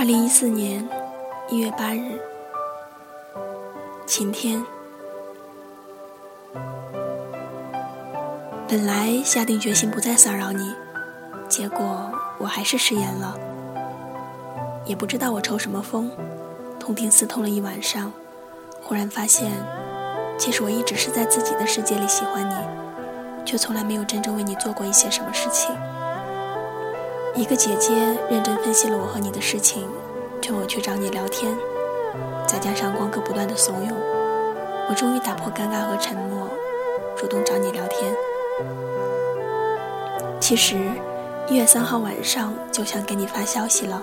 二零一四年一月八日，晴天。本来下定决心不再骚扰你，结果我还是食言了。也不知道我抽什么风，痛定思痛了一晚上，忽然发现，其实我一直是在自己的世界里喜欢你，却从来没有真正为你做过一些什么事情。一个姐姐认真分析了我和你的事情，劝我去找你聊天，再加上光哥不断的怂恿，我终于打破尴尬和沉默，主动找你聊天。其实一月三号晚上就想给你发消息了，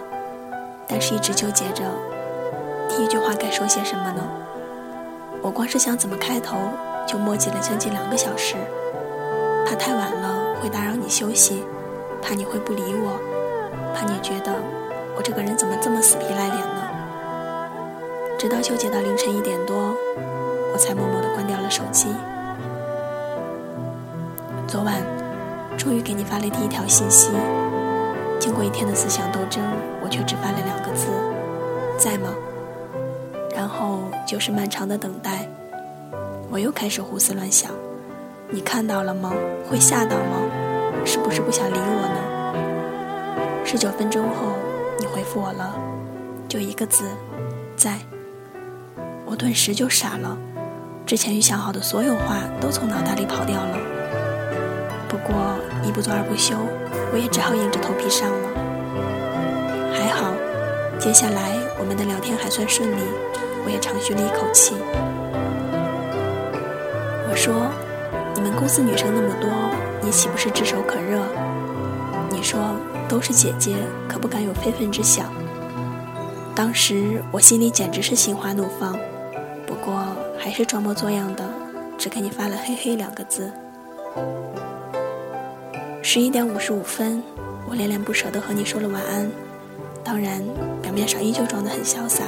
但是一直纠结着第一句话该说些什么呢？我光是想怎么开头，就磨叽了将近两个小时，怕太晚了会打扰你休息。怕你会不理我，怕你觉得我这个人怎么这么死皮赖脸呢？直到纠结到凌晨一点多，我才默默的关掉了手机。昨晚终于给你发了第一条信息，经过一天的思想斗争，我却只发了两个字：在吗？然后就是漫长的等待。我又开始胡思乱想：你看到了吗？会吓到吗？是不是不想理我呢？十九分钟后，你回复我了，就一个字，在。我顿时就傻了，之前预想好的所有话都从脑袋里跑掉了。不过一不做二不休，我也只好硬着头皮上了。还好，接下来我们的聊天还算顺利，我也长吁了一口气。我说，你们公司女生那么多。你岂不是炙手可热？你说都是姐姐，可不敢有非分之想。当时我心里简直是心花怒放，不过还是装模作样的，只给你发了“嘿嘿”两个字。十一点五十五分，我恋恋不舍地和你说了晚安，当然表面上依旧装得很潇洒。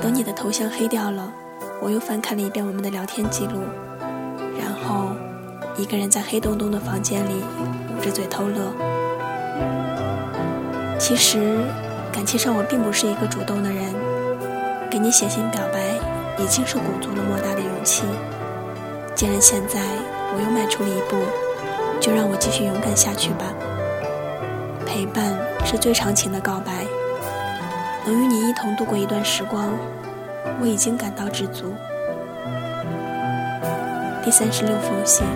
等你的头像黑掉了，我又翻看了一遍我们的聊天记录，一个人在黑洞洞的房间里捂着嘴偷乐。其实，感情上我并不是一个主动的人，给你写信表白已经是鼓足了莫大的勇气。既然现在我又迈出了一步，就让我继续勇敢下去吧。陪伴是最长情的告白，能与你一同度过一段时光，我已经感到知足。第三十六封信。